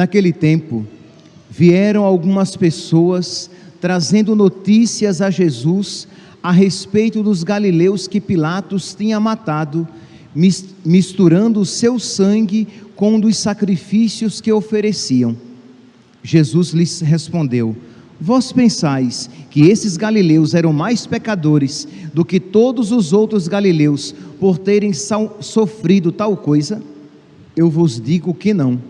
Naquele tempo, vieram algumas pessoas trazendo notícias a Jesus a respeito dos galileus que Pilatos tinha matado, misturando o seu sangue com um dos sacrifícios que ofereciam. Jesus lhes respondeu: Vós pensais que esses galileus eram mais pecadores do que todos os outros galileus por terem sofrido tal coisa? Eu vos digo que não.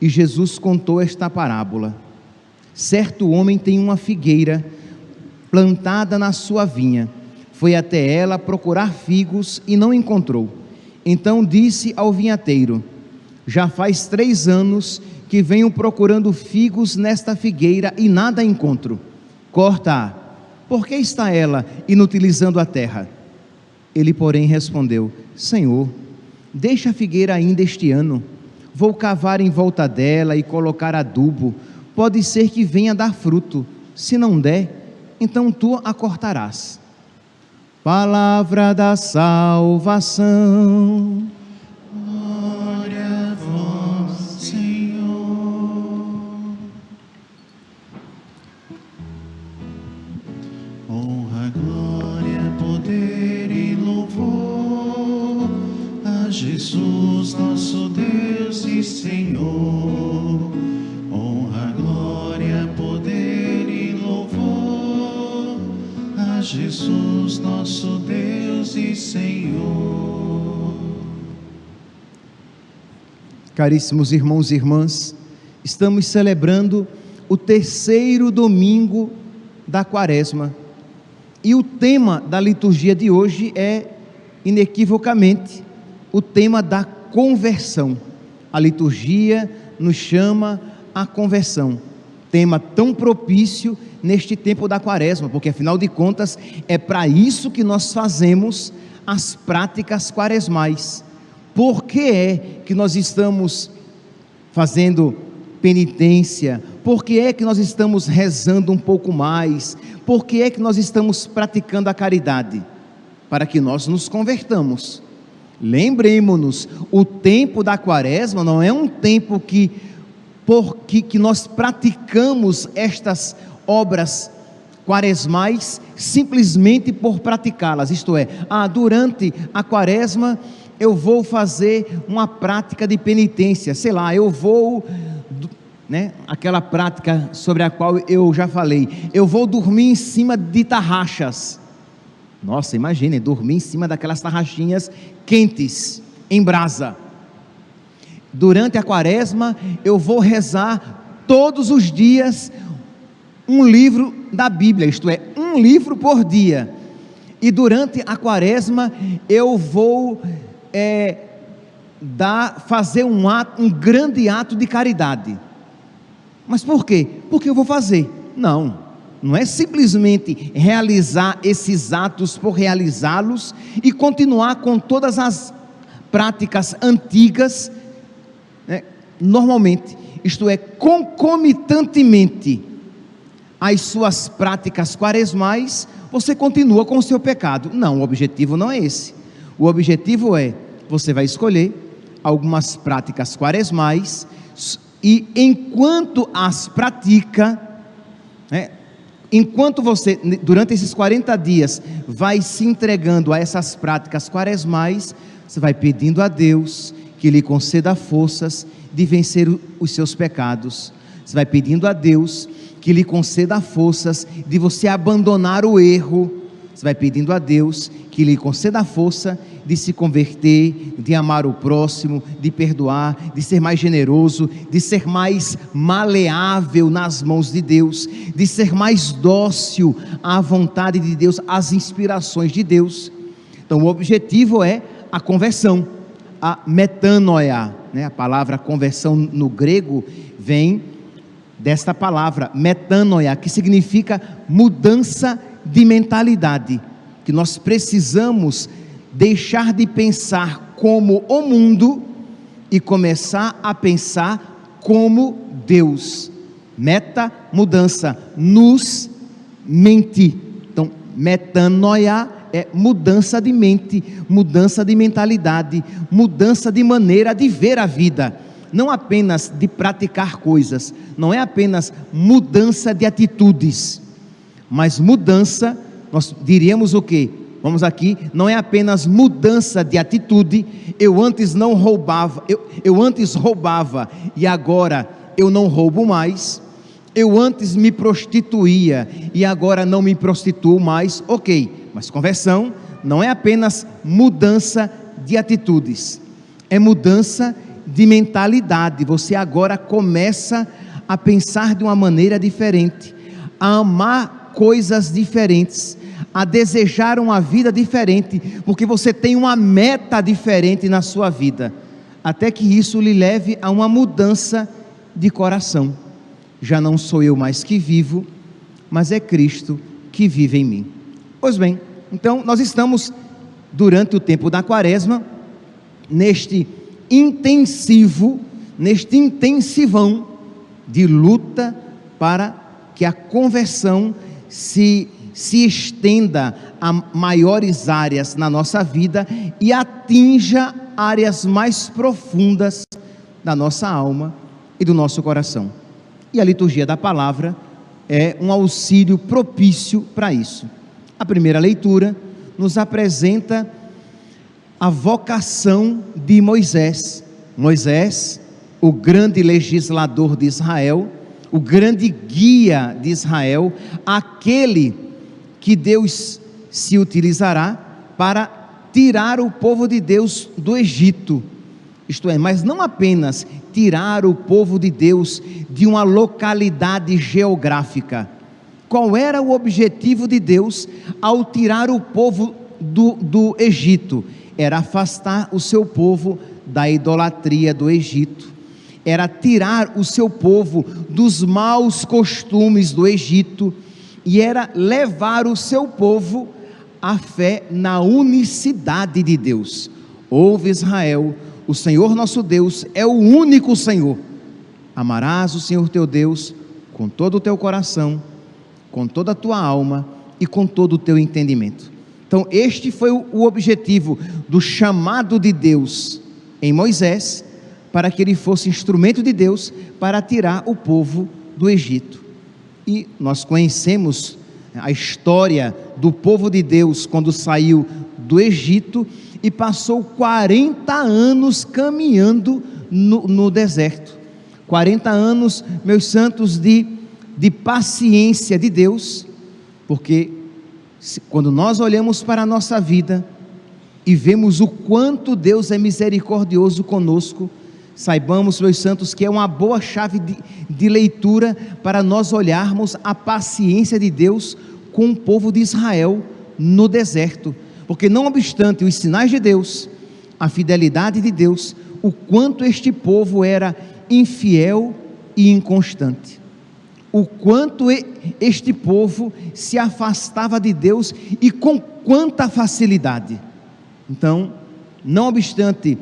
E Jesus contou esta parábola. Certo homem tem uma figueira plantada na sua vinha. Foi até ela procurar figos e não encontrou. Então disse ao vinhateiro: Já faz três anos que venho procurando figos nesta figueira e nada encontro. Corta-a. Por que está ela inutilizando a terra? Ele, porém, respondeu: Senhor, deixa a figueira ainda este ano. Vou cavar em volta dela e colocar adubo. Pode ser que venha dar fruto. Se não der, então tu a cortarás. Palavra da salvação. Caríssimos irmãos e irmãs, estamos celebrando o terceiro domingo da quaresma. E o tema da liturgia de hoje é, inequivocamente, o tema da conversão. A liturgia nos chama a conversão, tema tão propício neste tempo da quaresma, porque afinal de contas é para isso que nós fazemos as práticas quaresmais. Por que é que nós estamos fazendo penitência? Por que é que nós estamos rezando um pouco mais? Por que é que nós estamos praticando a caridade? Para que nós nos convertamos. Lembremos-nos, o tempo da quaresma não é um tempo que porque que nós praticamos estas obras quaresmais simplesmente por praticá-las, isto é, ah, durante a quaresma eu vou fazer uma prática de penitência, sei lá, eu vou, né, aquela prática sobre a qual eu já falei, eu vou dormir em cima de tarraxas. Nossa, imagine, dormir em cima daquelas tarraxinhas quentes, em brasa. Durante a quaresma, eu vou rezar todos os dias um livro da Bíblia, isto é, um livro por dia. E durante a quaresma eu vou é, dar, fazer um, ato, um grande ato de caridade. Mas por quê? Porque eu vou fazer. Não, não é simplesmente realizar esses atos por realizá-los e continuar com todas as práticas antigas, né, normalmente, isto é, concomitantemente as suas práticas quaresmais, você continua com o seu pecado. Não, o objetivo não é esse. O objetivo é você vai escolher algumas práticas quaresmais e enquanto as pratica, né, enquanto você, durante esses 40 dias, vai se entregando a essas práticas quaresmais, você vai pedindo a Deus que lhe conceda forças de vencer os seus pecados. Você vai pedindo a Deus que lhe conceda forças de você abandonar o erro. Você vai pedindo a Deus que lhe conceda a força de se converter, de amar o próximo, de perdoar, de ser mais generoso, de ser mais maleável nas mãos de Deus, de ser mais dócil à vontade de Deus, às inspirações de Deus. Então, o objetivo é a conversão, a metanoia. Né? A palavra conversão no grego vem desta palavra, metanoia, que significa mudança de mentalidade, que nós precisamos deixar de pensar como o mundo e começar a pensar como Deus. Meta, mudança, nos mente. Então, metanoia é mudança de mente, mudança de mentalidade, mudança de maneira de ver a vida. Não apenas de praticar coisas, não é apenas mudança de atitudes, mas mudança, nós diríamos o que? Vamos aqui, não é apenas mudança de atitude, eu antes não roubava, eu, eu antes roubava e agora eu não roubo mais, eu antes me prostituía e agora não me prostituo mais, ok, mas conversão não é apenas mudança de atitudes, é mudança de mentalidade, você agora começa a pensar de uma maneira diferente, a amar coisas diferentes, a desejar uma vida diferente, porque você tem uma meta diferente na sua vida, até que isso lhe leve a uma mudança de coração. Já não sou eu mais que vivo, mas é Cristo que vive em mim. Pois bem, então nós estamos durante o tempo da quaresma, neste intensivo, neste intensivão de luta para que a conversão se se estenda a maiores áreas na nossa vida e atinja áreas mais profundas da nossa alma e do nosso coração. E a liturgia da palavra é um auxílio propício para isso. A primeira leitura nos apresenta a vocação de Moisés. Moisés, o grande legislador de Israel, o grande guia de Israel, aquele que Deus se utilizará para tirar o povo de Deus do Egito. Isto é, mas não apenas tirar o povo de Deus de uma localidade geográfica. Qual era o objetivo de Deus ao tirar o povo do, do Egito? Era afastar o seu povo da idolatria do Egito, era tirar o seu povo dos maus costumes do Egito e era levar o seu povo à fé na unicidade de Deus. Ouve Israel, o Senhor nosso Deus é o único Senhor. Amarás o Senhor teu Deus com todo o teu coração, com toda a tua alma e com todo o teu entendimento. Então, este foi o objetivo do chamado de Deus em Moisés, para que ele fosse instrumento de Deus para tirar o povo do Egito. E nós conhecemos a história do povo de Deus quando saiu do Egito e passou 40 anos caminhando no, no deserto. 40 anos, meus santos, de, de paciência de Deus, porque se, quando nós olhamos para a nossa vida e vemos o quanto Deus é misericordioso conosco, Saibamos, meus santos, que é uma boa chave de, de, leitura para nós olharmos a paciência de Deus com o povo de Israel no deserto, porque não obstante os sinais de Deus, a fidelidade de Deus, o quanto este povo era infiel e inconstante, o quanto este povo se afastava de Deus e com quanta facilidade. Então, não obstante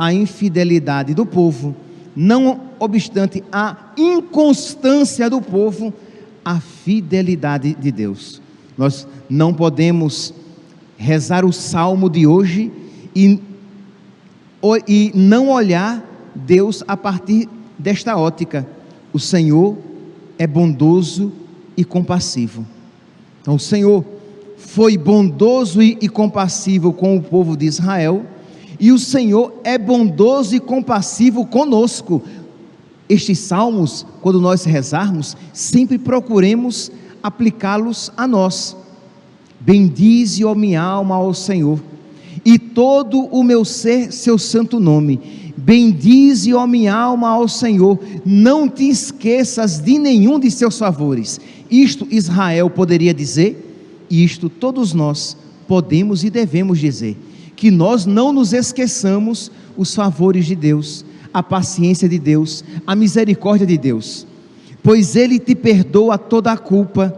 a infidelidade do povo, não obstante a inconstância do povo, a fidelidade de Deus. Nós não podemos rezar o salmo de hoje e, e não olhar Deus a partir desta ótica. O Senhor é bondoso e compassivo. Então, o Senhor foi bondoso e, e compassivo com o povo de Israel e o Senhor é bondoso e compassivo conosco. Estes salmos, quando nós rezarmos, sempre procuremos aplicá-los a nós. Bendize, ó minha alma, ao Senhor, e todo o meu ser, seu santo nome. Bendize, ó minha alma, ao Senhor, não te esqueças de nenhum de seus favores. Isto Israel poderia dizer, isto todos nós podemos e devemos dizer que nós não nos esqueçamos os favores de Deus, a paciência de Deus, a misericórdia de Deus. pois ele te perdoa toda a culpa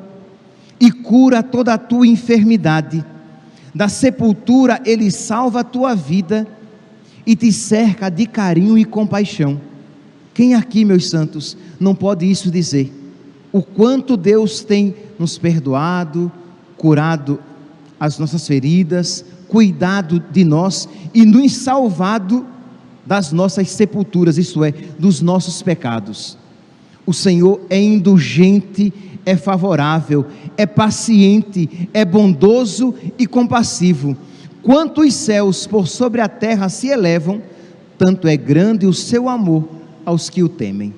e cura toda a tua enfermidade. Da sepultura ele salva a tua vida e te cerca de carinho e compaixão. Quem aqui, meus santos, não pode isso dizer? O quanto Deus tem nos perdoado, curado as nossas feridas, cuidado de nós e nos salvado das nossas sepulturas, isto é, dos nossos pecados. O Senhor é indulgente, é favorável, é paciente, é bondoso e compassivo. Quanto os céus por sobre a terra se elevam, tanto é grande o seu amor aos que o temem.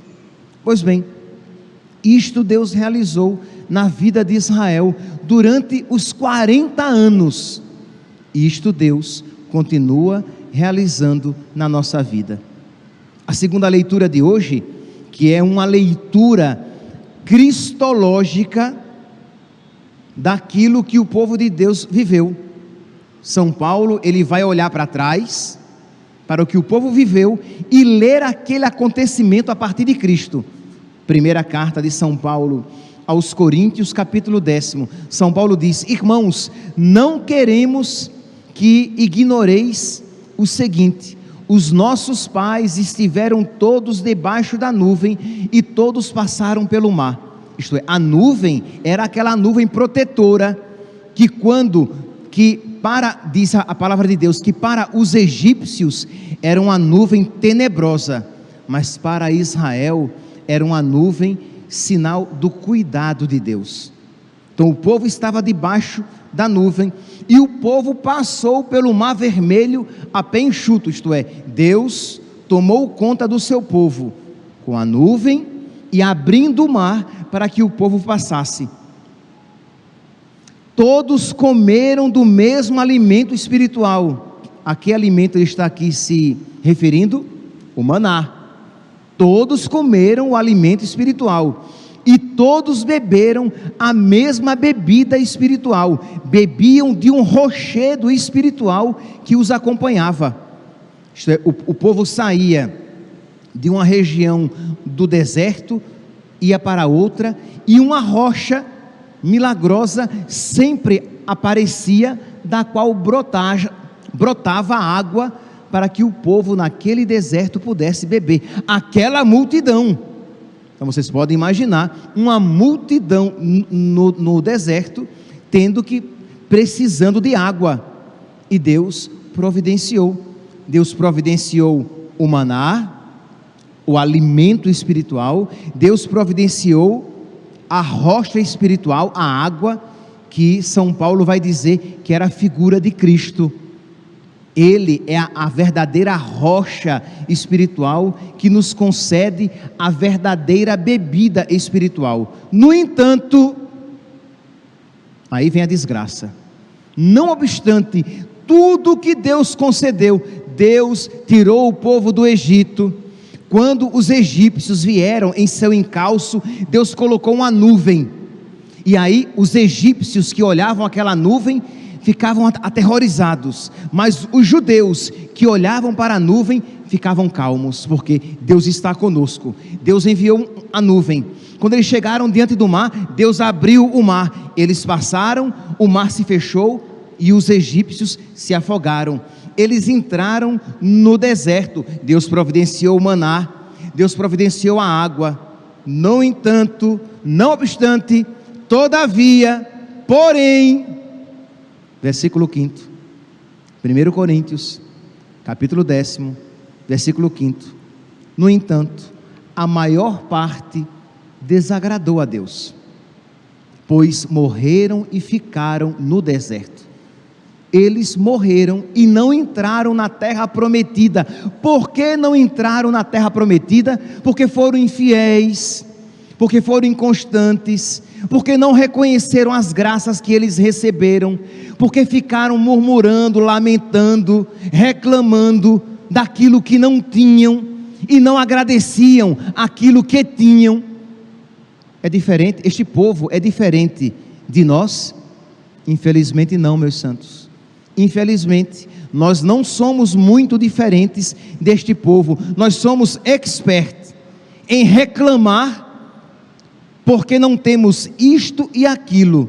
Pois bem, isto Deus realizou na vida de Israel durante os 40 anos. Isto Deus continua realizando na nossa vida. A segunda leitura de hoje que é uma leitura cristológica daquilo que o povo de Deus viveu. São Paulo, ele vai olhar para trás, para o que o povo viveu e ler aquele acontecimento a partir de Cristo. Primeira carta de São Paulo aos Coríntios, capítulo décimo. São Paulo diz: Irmãos, não queremos que ignoreis o seguinte: os nossos pais estiveram todos debaixo da nuvem e todos passaram pelo mar. Isto é, a nuvem era aquela nuvem protetora que quando que para diz a palavra de Deus que para os egípcios era uma nuvem tenebrosa, mas para Israel era uma nuvem sinal do cuidado de Deus. Então o povo estava debaixo da nuvem e o povo passou pelo mar vermelho a pé enxuto, isto é, Deus tomou conta do seu povo com a nuvem e abrindo o mar para que o povo passasse. Todos comeram do mesmo alimento espiritual. A que alimento ele está aqui se referindo? O maná. Todos comeram o alimento espiritual e todos beberam a mesma bebida espiritual, bebiam de um rochedo espiritual que os acompanhava. É, o, o povo saía de uma região do deserto, ia para outra, e uma rocha milagrosa sempre aparecia, da qual brotava, brotava água para que o povo naquele deserto pudesse beber. Aquela multidão então vocês podem imaginar uma multidão no, no deserto tendo que precisando de água. E Deus providenciou. Deus providenciou o maná, o alimento espiritual, Deus providenciou a rocha espiritual, a água, que São Paulo vai dizer que era a figura de Cristo. Ele é a, a, verdadeira rocha espiritual que nos concede a verdadeira bebida espiritual. No entanto, aí vem a desgraça. Não obstante tudo que Deus concedeu, Deus tirou o povo do Egito. Quando os egípcios vieram em seu encalço, Deus colocou uma nuvem. E aí os egípcios que olhavam aquela nuvem ficavam aterrorizados, mas os judeus que olhavam para a nuvem ficavam calmos, porque Deus está conosco. Deus enviou a nuvem. Quando eles chegaram diante do mar, Deus abriu o mar. Eles passaram, o mar se fechou e os egípcios se afogaram. Eles entraram no deserto. Deus providenciou o maná, Deus providenciou a água. No entanto, não obstante, todavia, porém, versículo 5. 1 Coríntios, capítulo 10, versículo 5. No entanto, a maior parte desagradou a Deus, pois morreram e ficaram no deserto. Eles morreram e não entraram na terra prometida. Por que não entraram na terra prometida? Porque foram infiéis, porque foram inconstantes, porque não reconheceram as graças que eles receberam, porque ficaram murmurando, lamentando, reclamando daquilo que não tinham e não agradeciam aquilo que tinham. É diferente, este povo é diferente de nós? Infelizmente não, meus santos. Infelizmente, nós não somos muito diferentes deste povo. Nós somos expertos em reclamar porque não temos isto e aquilo,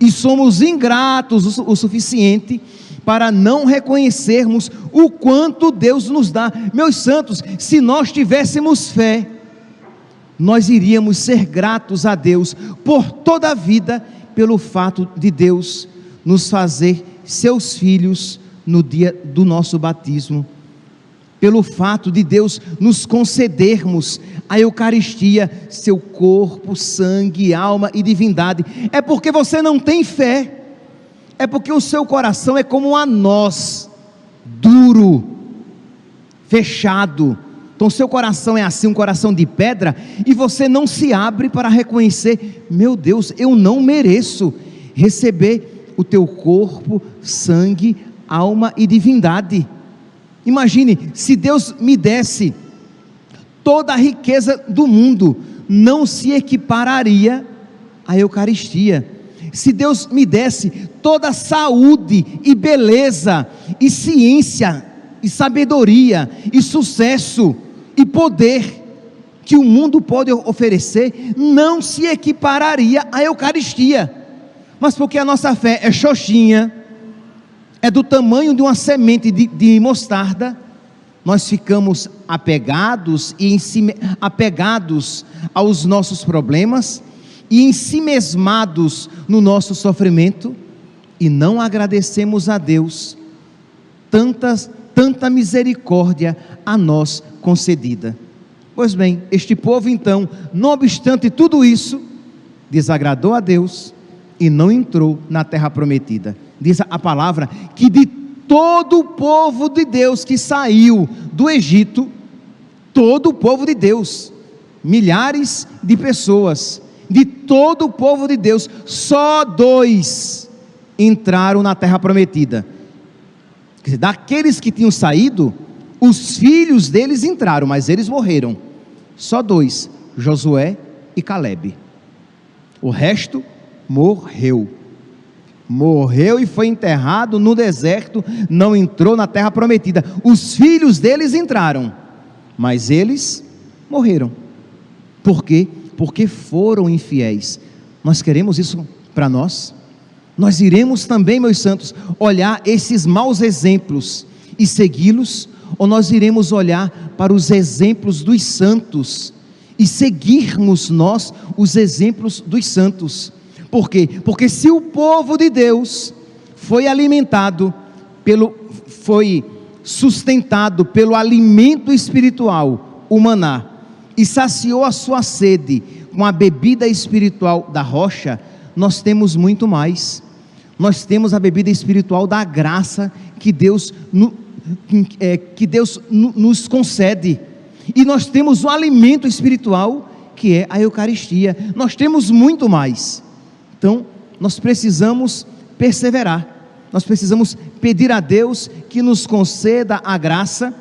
e somos ingratos o suficiente para não reconhecermos o quanto Deus nos dá. Meus santos, se nós tivéssemos fé, nós iríamos ser gratos a Deus por toda a vida, pelo fato de Deus nos fazer seus filhos no dia do nosso batismo, pelo fato de Deus nos concedermos a Eucaristia, seu corpo, sangue, alma e divindade. É porque você não tem fé, é porque o seu coração é como um nós, duro, fechado. Então, seu coração é assim, um coração de pedra, e você não se abre para reconhecer: meu Deus, eu não mereço receber o teu corpo, sangue, alma e divindade. Imagine, se Deus me desse toda a riqueza do mundo, não se equipararia à Eucaristia. Se Deus me desse toda a saúde e beleza, e ciência, e sabedoria, e sucesso, e poder que o mundo pode oferecer, não se equipararia à Eucaristia. Mas porque a nossa fé é xoxinha, é do tamanho de uma semente de, de mostarda, nós ficamos apegados e si, apegados aos nossos problemas e ensimesmados no nosso sofrimento e não agradecemos a Deus tantas, tanta misericórdia a nós concedida. Pois bem, este povo então, não obstante tudo isso, desagradou a Deus e não entrou na terra prometida. Diz a palavra que de todo o povo de Deus que saiu do Egito, todo o povo de Deus, milhares de pessoas, de todo o povo de Deus, só dois entraram na terra prometida. Dizer, daqueles que tinham saído, os filhos deles entraram, mas eles morreram. Só dois, Josué e Caleb. O resto morreu. Morreu e foi enterrado no deserto, não entrou na terra prometida. Os filhos deles entraram, mas eles morreram. Por quê? porque foram infiéis. Nós queremos isso para nós? Nós iremos também, meus santos, olhar esses maus exemplos e segui-los, ou nós iremos olhar para os exemplos dos santos e seguirmos nós os exemplos dos santos? Por quê? Porque se o povo de Deus foi alimentado pelo foi sustentado pelo alimento espiritual, o maná, e saciou a sua sede com a bebida espiritual da rocha, nós temos muito mais. Nós temos a bebida espiritual da graça que Deus, é, que Deus nos concede. E nós temos o alimento espiritual que é a Eucaristia. Nós temos muito mais. Então, nós precisamos perseverar. Nós precisamos pedir a Deus que nos conceda a graça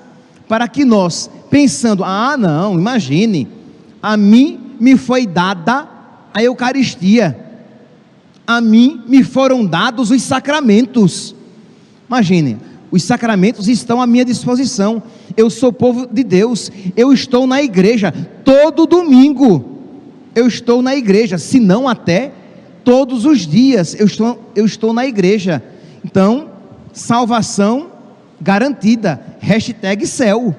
para que nós, pensando, ah, não, imagine, a mim me foi dada a Eucaristia, a mim me foram dados os sacramentos. Imagine, os sacramentos estão à minha disposição. Eu sou povo de Deus, eu estou na igreja todo domingo. Eu estou na igreja, se não até todos os dias eu estou, eu estou na igreja. Então, salvação garantida. Hashtag céu.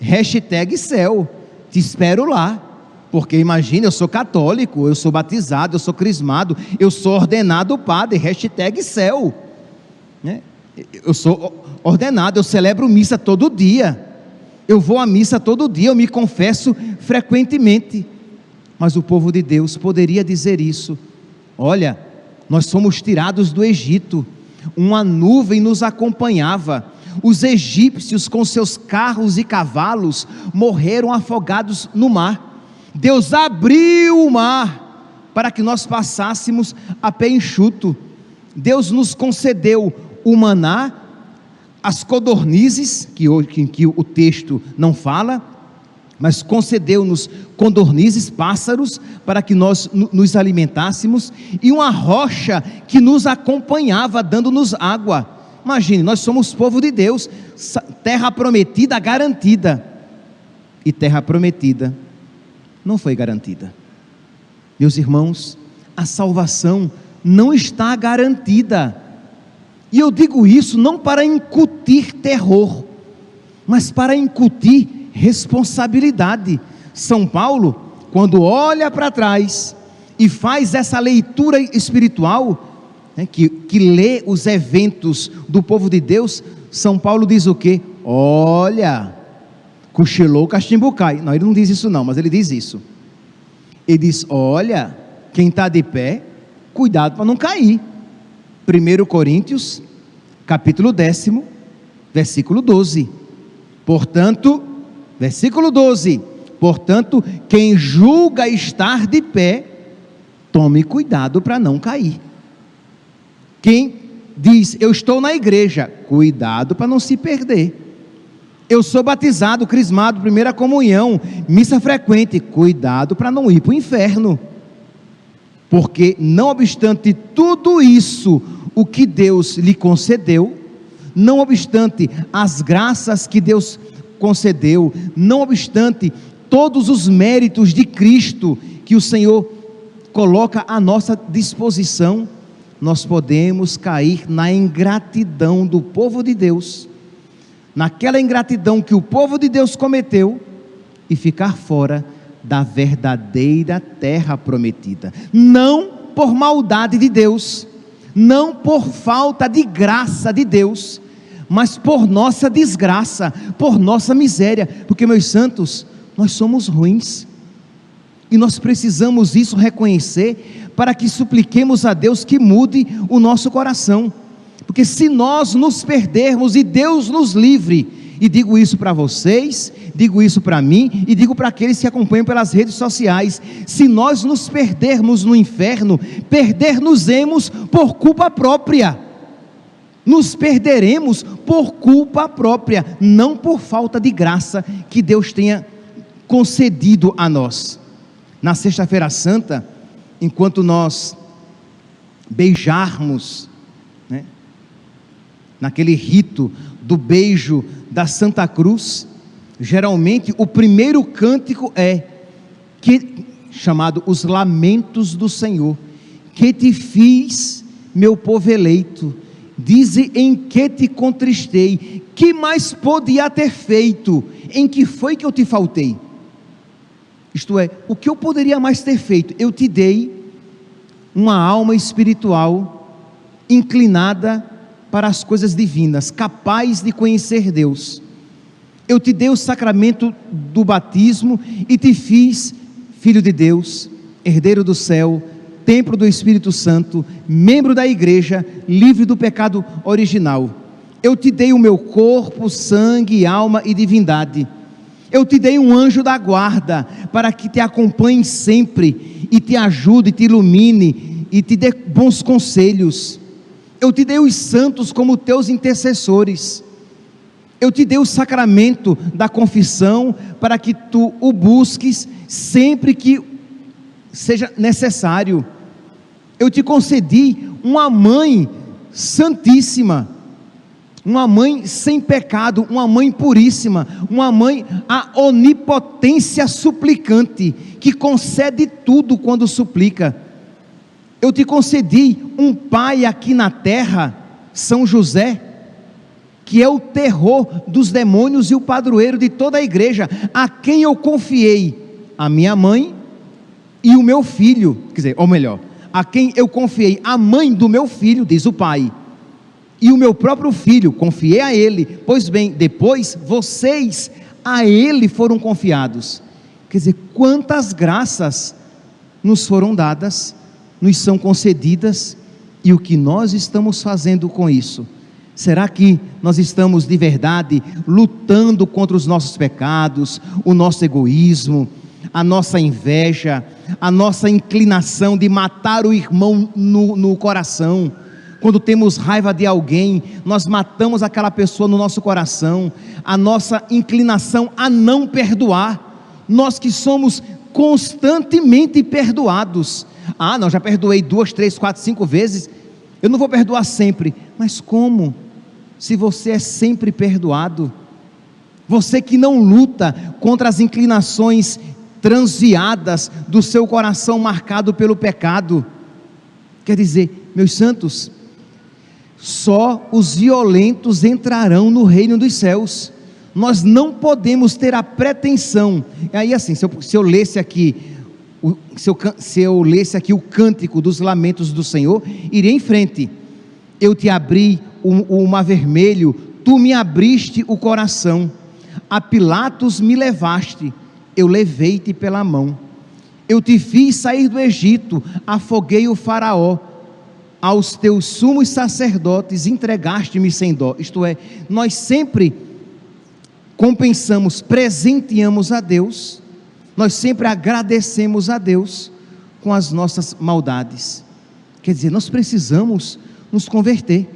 Hashtag céu. Te espero lá. Porque imagine, eu sou católico, eu sou batizado, eu sou crismado, eu sou ordenado padre, hashtag céu. Né? Eu sou ordenado, eu celebro missa todo dia. Eu vou à missa todo dia, eu me confesso frequentemente. Mas o povo de Deus poderia dizer isso. Olha, nós somos tirados do Egito uma nuvem nos acompanhava. Os egípcios, com seus carros e cavalos, morreram afogados no mar. Deus abriu o mar para que nós passássemos a pé enxuto. Deus nos concedeu o maná, as codornizes, que, hoje, que o texto não fala, mas concedeu-nos condornizes, pássaros, para que nós nos alimentássemos, e uma rocha que nos acompanhava, dando-nos água. Imagine, nós somos povo de Deus, terra prometida garantida. E terra prometida não foi garantida. Meus irmãos, a salvação não está garantida. E eu digo isso não para incutir terror, mas para incutir responsabilidade. São Paulo, quando olha para trás e faz essa leitura espiritual, né, que, que lê os eventos do povo de Deus, São Paulo diz o que? Olha, cochilou o cachimbo cai. Não, ele não diz isso não, mas ele diz isso. Ele diz: olha, quem está de pé, cuidado para não cair. 1 Coríntios, capítulo décimo, versículo 12. Portanto, versículo 12: Portanto, quem julga estar de pé, tome cuidado para não cair. Quem diz, eu estou na igreja, cuidado para não se perder. Eu sou batizado, crismado, primeira comunhão, missa frequente, cuidado para não ir para o inferno. Porque, não obstante tudo isso, o que Deus lhe concedeu, não obstante as graças que Deus concedeu, não obstante todos os méritos de Cristo que o Senhor coloca à nossa disposição, nós podemos cair na ingratidão do povo de Deus, naquela ingratidão que o povo de Deus cometeu e ficar fora da verdadeira terra prometida. Não por maldade de Deus, não por falta de graça de Deus, mas por nossa desgraça, por nossa miséria, porque meus santos, nós somos ruins. E nós precisamos isso reconhecer para que supliquemos a Deus que mude o nosso coração. Porque se nós nos perdermos e Deus nos livre, e digo isso para vocês, digo isso para mim e digo para aqueles que acompanham pelas redes sociais: se nós nos perdermos no inferno, perder-nos-emos por culpa própria. Nos perderemos por culpa própria, não por falta de graça que Deus tenha concedido a nós. Na Sexta-feira Santa, enquanto nós beijarmos, né, naquele rito do beijo da Santa Cruz, geralmente o primeiro cântico é que chamado os lamentos do Senhor, que te fiz, meu povo eleito, dize em que te contristei, que mais podia ter feito, em que foi que eu te faltei? Isto é, o que eu poderia mais ter feito? Eu te dei uma alma espiritual inclinada para as coisas divinas, capaz de conhecer Deus. Eu te dei o sacramento do batismo e te fiz filho de Deus, herdeiro do céu, templo do Espírito Santo, membro da igreja, livre do pecado original. Eu te dei o meu corpo, sangue, alma e divindade. Eu te dei um anjo da guarda para que te acompanhe sempre e te ajude, te ilumine e te dê bons conselhos. Eu te dei os santos como teus intercessores. Eu te dei o sacramento da confissão para que tu o busques sempre que seja necessário. Eu te concedi uma mãe santíssima, uma mãe sem pecado, uma mãe puríssima, uma mãe a onipotência suplicante, que concede tudo quando suplica. Eu te concedi um pai aqui na terra, São José, que é o terror dos demônios e o padroeiro de toda a igreja, a quem eu confiei a minha mãe e o meu filho, quer dizer, ou melhor, a quem eu confiei a mãe do meu filho, diz o pai, e o meu próprio filho, confiei a ele. Pois bem, depois vocês a ele foram confiados. Quer dizer, quantas graças nos foram dadas nos são concedidas e o que nós estamos fazendo com isso? Será que nós estamos de verdade lutando contra os nossos pecados, o nosso egoísmo, a nossa inveja, a nossa inclinação de matar o irmão no, no coração? Quando temos raiva de alguém, nós matamos aquela pessoa no nosso coração, a nossa inclinação a não perdoar, nós que somos constantemente perdoados, ah, não, já perdoei duas, três, quatro, cinco vezes. Eu não vou perdoar sempre. Mas como? Se você é sempre perdoado. Você que não luta contra as inclinações transviadas do seu coração marcado pelo pecado. Quer dizer, meus santos, só os violentos entrarão no reino dos céus. Nós não podemos ter a pretensão. Aí assim, se eu, se eu lesse aqui, o, se, eu, se eu lesse aqui o cântico dos lamentos do Senhor, iria em frente. Eu te abri o, o mar vermelho, tu me abriste o coração. A Pilatos me levaste, eu levei-te pela mão. Eu te fiz sair do Egito, afoguei o Faraó aos teus sumos sacerdotes entregaste-me sem dó. Isto é, nós sempre compensamos, presenteamos a Deus, nós sempre agradecemos a Deus com as nossas maldades. Quer dizer, nós precisamos nos converter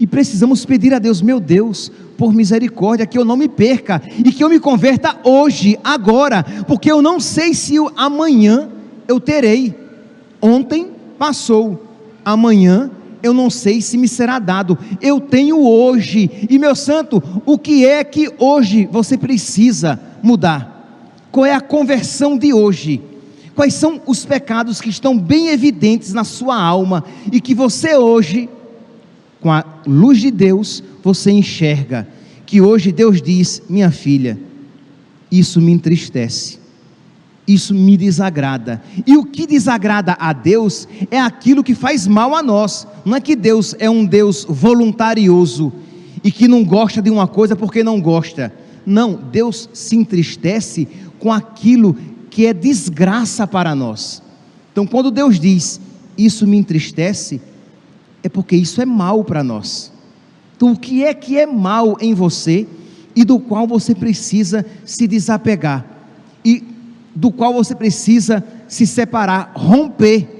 e precisamos pedir a Deus, meu Deus, por misericórdia, que eu não me perca e que eu me converta hoje, agora, porque eu não sei se amanhã eu terei. Ontem passou, amanhã eu não sei se me será dado. Eu tenho hoje. E meu santo, o que é que hoje você precisa mudar? Qual é a conversão de hoje? Quais são os pecados que estão bem evidentes na sua alma e que você hoje, com a luz de Deus, você enxerga? Que hoje Deus diz: minha filha, isso me entristece isso me desagrada. E o que desagrada a Deus é aquilo que faz mal a nós. Não é que Deus é um Deus voluntarioso e que não gosta de uma coisa porque não gosta. Não, Deus se entristece com aquilo que é desgraça para nós. Então, quando Deus diz, isso me entristece, é porque isso é mal para nós. Então, o que é que é mal em você e do qual você precisa se desapegar? E do qual você precisa se separar, romper.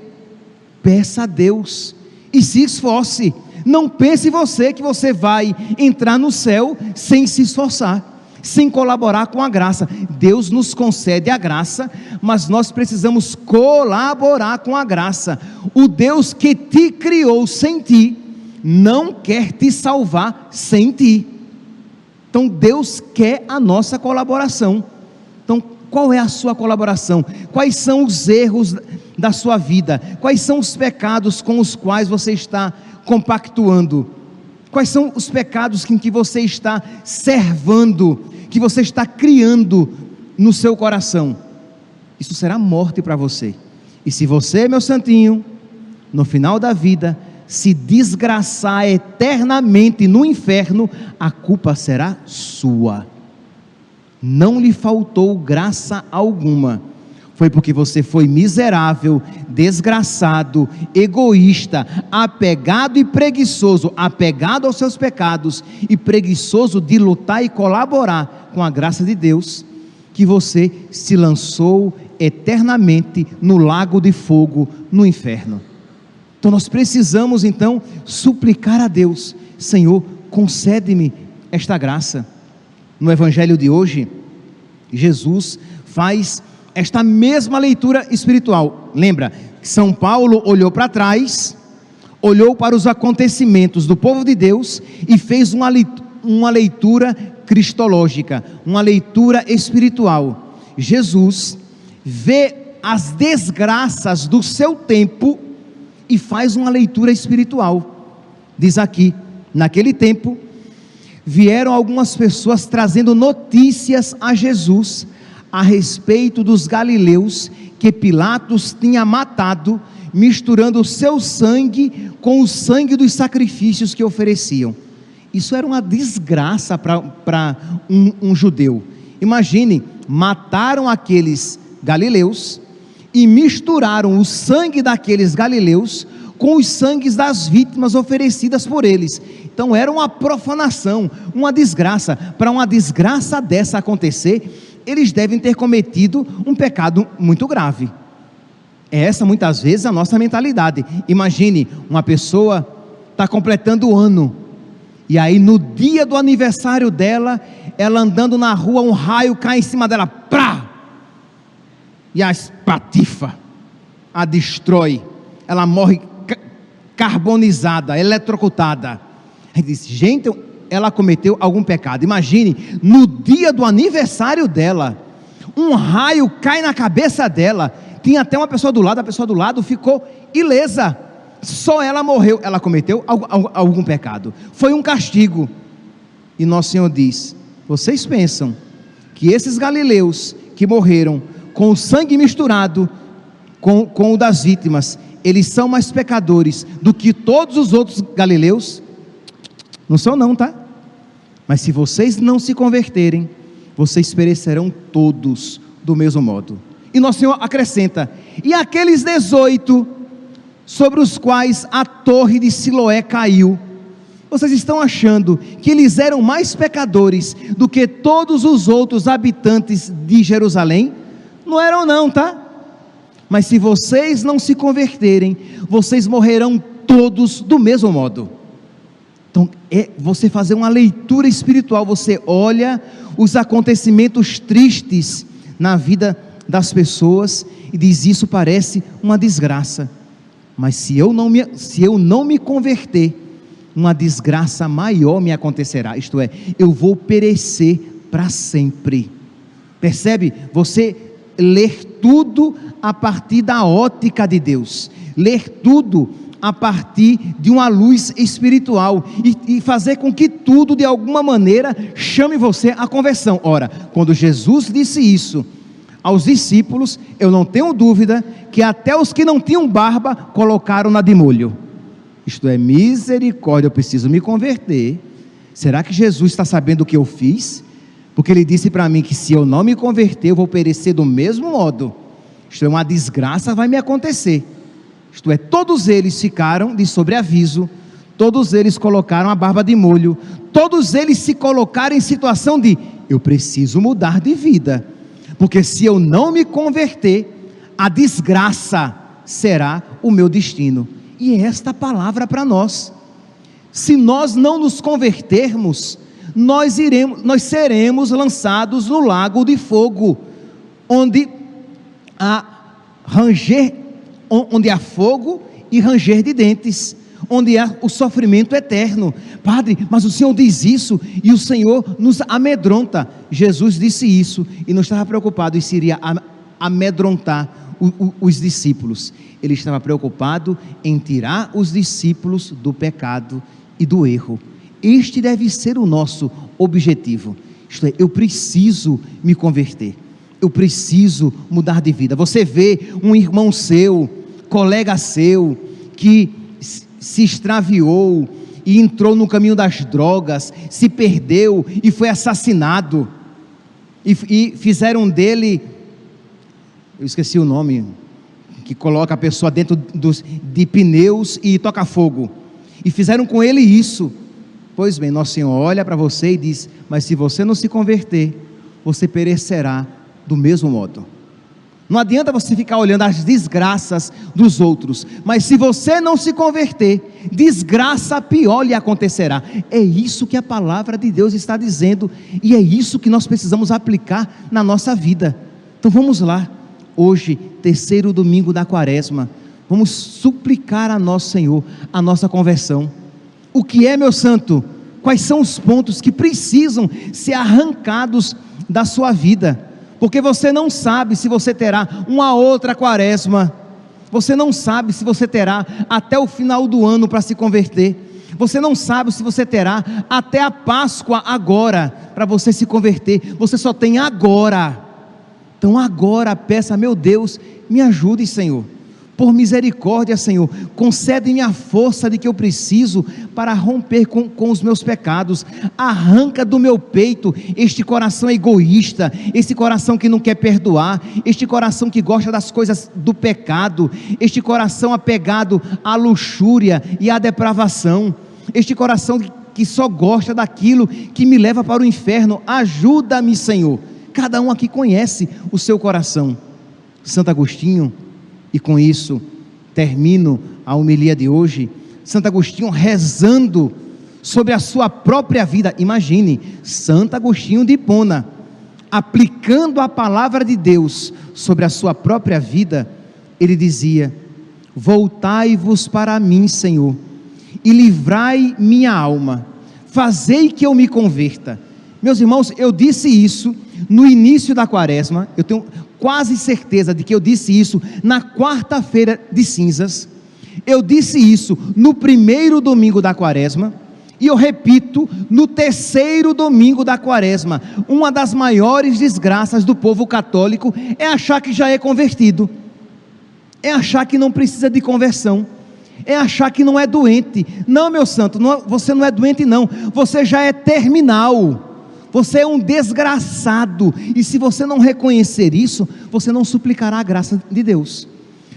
Peça a Deus e se esforce. Não pense você que você vai entrar no céu sem se esforçar, sem colaborar com a graça. Deus nos concede a graça, mas nós precisamos colaborar com a graça. O Deus que te criou sem ti, não quer te salvar sem ti. Então Deus quer a nossa colaboração. Então qual é a sua colaboração? Quais são os erros da sua vida? Quais são os pecados com os quais você está compactuando? Quais são os pecados em que você está servando, que você está criando no seu coração? Isso será morte para você. E se você, meu santinho, no final da vida, se desgraçar eternamente no inferno, a culpa será sua não lhe faltou graça alguma. Foi porque você foi miserável, desgraçado, egoísta, apegado e preguiçoso, apegado aos seus pecados e preguiçoso de lutar e colaborar com a graça de Deus, que você se lançou eternamente no lago de fogo, no inferno. Então nós precisamos então suplicar a Deus, Senhor, concede-me esta graça no evangelho de hoje, Jesus faz esta mesma leitura espiritual. Lembra? São Paulo olhou para trás, olhou para os acontecimentos do povo de Deus e fez uma leitura, uma leitura cristológica, uma leitura espiritual. Jesus vê as desgraças do seu tempo e faz uma leitura espiritual. Diz aqui: naquele tempo, vieram algumas pessoas trazendo notícias a Jesus a respeito dos galileus que Pilatos tinha matado, misturando o seu sangue com o sangue dos sacrifícios que ofereciam. Isso era uma desgraça para um, um judeu. Imagine, mataram aqueles galileus e misturaram o sangue daqueles galileus com os sangues das vítimas oferecidas por eles. Então era uma profanação, uma desgraça. Para uma desgraça dessa acontecer, eles devem ter cometido um pecado muito grave. É essa muitas vezes a nossa mentalidade. Imagine uma pessoa está completando o ano e aí no dia do aniversário dela, ela andando na rua, um raio cai em cima dela, prá! E a espatifa a destrói. Ela morre carbonizada, eletrocutada. Aí disse, gente, ela cometeu algum pecado. Imagine, no dia do aniversário dela, Um raio cai na cabeça dela. Tinha até uma pessoa do lado, a pessoa do lado ficou ilesa. Só ela morreu. Ela cometeu algum, algum pecado. Foi um castigo. E nosso Senhor diz: Vocês pensam que esses galileus que morreram com o sangue misturado com, com o das vítimas, eles são mais pecadores do que todos os outros galileus? Não são, não, tá? Mas se vocês não se converterem, vocês perecerão todos do mesmo modo. E nosso Senhor acrescenta: e aqueles 18 sobre os quais a torre de Siloé caiu, vocês estão achando que eles eram mais pecadores do que todos os outros habitantes de Jerusalém? Não eram, não, tá? Mas se vocês não se converterem, vocês morrerão todos do mesmo modo. Então, é você fazer uma leitura espiritual, você olha os acontecimentos tristes na vida das pessoas e diz: Isso parece uma desgraça. Mas se eu não me, se eu não me converter, uma desgraça maior me acontecerá. Isto é, eu vou perecer para sempre. Percebe? Você ler tudo a partir da ótica de Deus, ler tudo a partir de uma luz espiritual e, e, fazer com que tudo, de alguma maneira, chame você à conversão. Ora, quando Jesus disse isso aos discípulos, eu não tenho dúvida que até os que não tinham barba colocaram na de molho. Isto é misericórdia, eu preciso me converter. Será que Jesus está sabendo o que eu fiz? Porque ele disse para mim que se eu não me converter, eu vou perecer do mesmo modo. Isto é uma desgraça, vai me acontecer. Isto é, todos eles ficaram de sobreaviso, todos eles colocaram a barba de molho, todos eles se colocaram em situação de eu preciso mudar de vida, porque se eu não me converter, a desgraça será o meu destino. E é esta palavra para nós. Se nós não nos convertermos, nós iremos, nós seremos lançados no lago de fogo, onde há ranger onde há fogo e ranger de dentes, onde há o sofrimento eterno. Padre, mas o Senhor diz isso e o Senhor nos amedronta. Jesus disse isso e não estava preocupado em se iria amedrontar os discípulos. Ele estava preocupado em tirar os discípulos do pecado e do erro. Este deve ser o nosso objetivo. Isto é, eu preciso me converter. Eu preciso mudar de vida. Você vê um irmão seu, colega seu que se extraviou e entrou no caminho das drogas, se perdeu e foi assassinado, e, e fizeram dele, eu esqueci o nome, que coloca a pessoa dentro dos, de pneus e toca fogo, e fizeram com ele isso. Pois bem, Nosso Senhor olha para você e diz: Mas se você não se converter, você perecerá do mesmo modo. Não adianta você ficar olhando as desgraças dos outros, mas se você não se converter, desgraça pior lhe acontecerá. É isso que a palavra de Deus está dizendo e é isso que nós precisamos aplicar na nossa vida. Então vamos lá, hoje, terceiro domingo da quaresma, vamos suplicar a nosso Senhor a nossa conversão. O que é, meu santo? Quais são os pontos que precisam ser arrancados da sua vida? porque você não sabe se você terá uma outra quaresma, você não sabe se você terá até o final do ano para se converter, você não sabe se você terá até a Páscoa agora para você se converter, você só tem agora. Então agora peça, meu Deus, me ajude, Senhor por misericórdia, Senhor, concede-me a força de que eu preciso para romper com, com os meus pecados. Arranca do meu peito este coração egoísta, este coração que não quer perdoar, este coração que gosta das coisas do pecado, este coração apegado à luxúria e à depravação, este coração que só gosta daquilo que me leva para o inferno. Ajuda-me, Senhor. Cada um aqui conhece o seu coração. Santo Agostinho e com isso termino a homilia de hoje. Santo Agostinho rezando sobre a sua própria vida. Imagine, Santo Agostinho de Hipona, aplicando a palavra de Deus sobre a sua própria vida, ele dizia: Voltai-vos para mim, Senhor, e livrai minha alma, fazei que eu me converta. Meus irmãos, eu disse isso no início da quaresma, eu tenho quase certeza de que eu disse isso na quarta-feira de cinzas, eu disse isso no primeiro domingo da quaresma, e eu repito, no terceiro domingo da quaresma, uma das maiores desgraças do povo católico é achar que já é convertido, é achar que não precisa de conversão, é achar que não é doente. Não, meu santo, não, você não é doente, não, você já é terminal. Você é um desgraçado, e se você não reconhecer isso, você não suplicará a graça de Deus.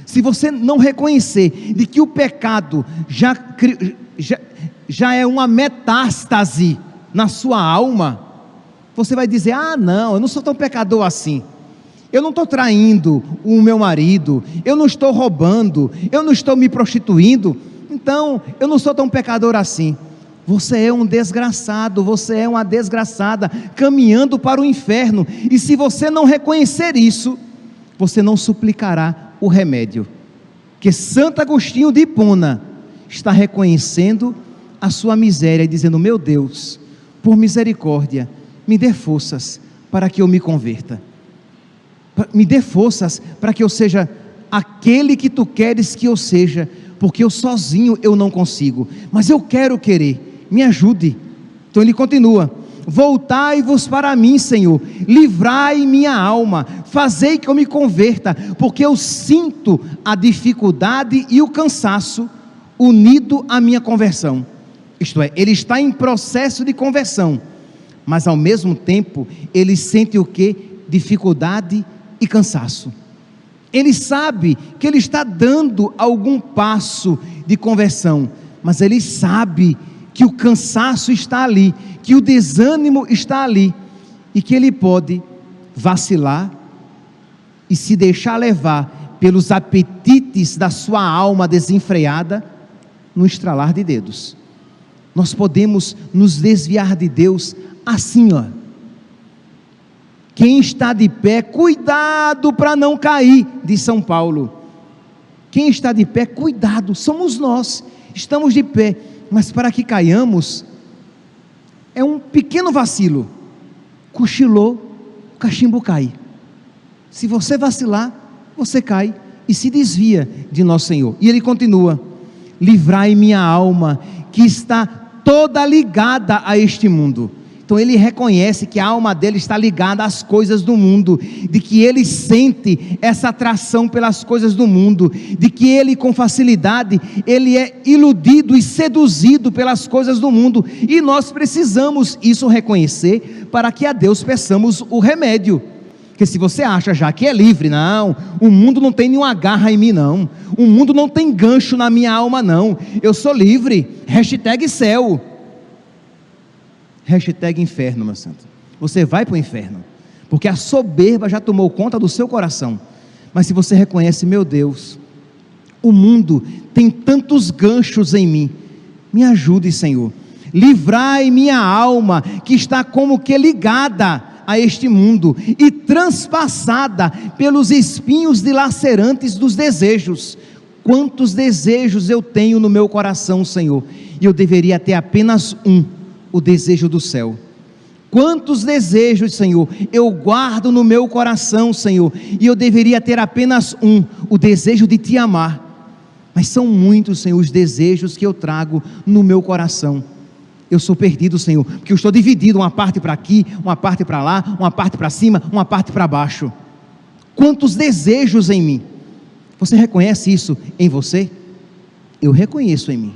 Se você não reconhecer de que o pecado já, já, já é uma metástase na sua alma, você vai dizer: Ah, não, eu não sou tão pecador assim. Eu não estou traindo o meu marido, eu não estou roubando, eu não estou me prostituindo, então eu não sou tão pecador assim. Você é um desgraçado, você é uma desgraçada, caminhando para o inferno, e se você não reconhecer isso, você não suplicará o remédio. Que Santo Agostinho de Hipona está reconhecendo a sua miséria e dizendo: Meu Deus, por misericórdia, me dê forças para que eu me converta. Me dê forças para que eu seja aquele que tu queres que eu seja, porque eu sozinho eu não consigo, mas eu quero querer me ajude. Então ele continua: Voltai-vos para mim, Senhor, livrai minha alma, fazei que eu me converta, porque eu sinto a dificuldade e o cansaço unido à minha conversão. Isto é, ele está em processo de conversão, mas ao mesmo tempo ele sente o que? Dificuldade e cansaço. Ele sabe que ele está dando algum passo de conversão, mas ele sabe que o cansaço está ali, que o desânimo está ali e que ele pode vacilar e se deixar levar pelos apetites da sua alma desenfreada no estralar de dedos. Nós podemos nos desviar de Deus assim, ó. Quem está de pé, cuidado para não cair, diz São Paulo. Quem está de pé, cuidado, somos nós, estamos de pé mas para que caiamos, é um pequeno vacilo. Cochilou, o cachimbo cai. Se você vacilar, você cai e se desvia de nosso Senhor. E ele continua: Livrai minha alma, que está toda ligada a este mundo então ele reconhece que a alma dele está ligada às coisas do mundo, de que ele sente essa atração pelas coisas do mundo, de que ele com facilidade ele é iludido e seduzido pelas coisas do mundo, e nós precisamos isso reconhecer para que a Deus peçamos o remédio. Porque se você acha já que é livre, não, o mundo não tem nenhuma garra em mim, não. O mundo não tem gancho na minha alma, não. Eu sou livre. Hashtag céu. Hashtag inferno, meu santo. Você vai para o inferno. Porque a soberba já tomou conta do seu coração. Mas se você reconhece, meu Deus, o mundo tem tantos ganchos em mim. Me ajude, Senhor. Livrai minha alma, que está como que ligada a este mundo e transpassada pelos espinhos dilacerantes dos desejos. Quantos desejos eu tenho no meu coração, Senhor, e eu deveria ter apenas um o desejo do céu. Quantos desejos, Senhor, eu guardo no meu coração, Senhor, e eu deveria ter apenas um, o desejo de te amar. Mas são muitos, Senhor, os desejos que eu trago no meu coração. Eu sou perdido, Senhor, porque eu estou dividido, uma parte para aqui, uma parte para lá, uma parte para cima, uma parte para baixo. Quantos desejos em mim. Você reconhece isso em você? Eu reconheço em mim.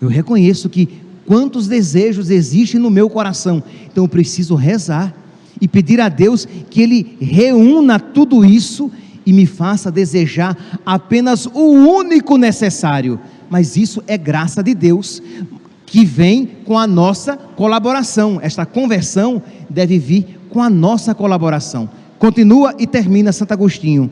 Eu reconheço que quantos desejos existem no meu coração. Então eu preciso rezar e pedir a Deus que Ele reúna tudo isso e me faça desejar apenas o único necessário. Mas isso é graça de Deus, que vem com a nossa colaboração. Esta conversão deve vir com a nossa colaboração. Continua e termina Santo Agostinho.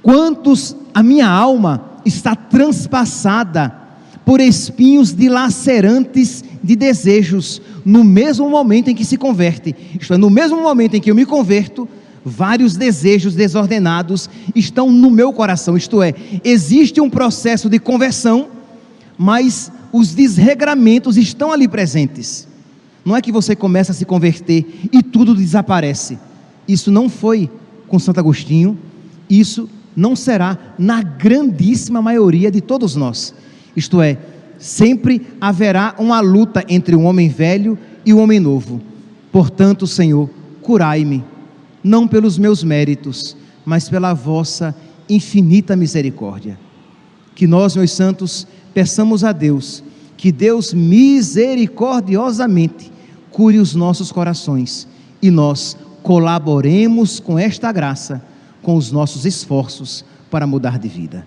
Quantos a minha alma está transpassada por espinhos dilacerantes de desejos, no mesmo momento em que se converte. Isto é, no mesmo momento em que eu me converto, vários desejos desordenados estão no meu coração. Isto é, existe um processo de conversão, mas os desregramentos estão ali presentes. Não é que você começa a se converter e tudo desaparece. Isso não foi com Santo Agostinho, isso não será na grandíssima maioria de todos nós. Isto é, sempre haverá uma luta entre o homem velho e o homem novo. Portanto, Senhor, curai-me, não pelos meus méritos, mas pela vossa infinita misericórdia. Que nós, meus santos, peçamos a Deus que Deus misericordiosamente cure os nossos corações e nós colaboremos com esta graça, com os nossos esforços para mudar de vida.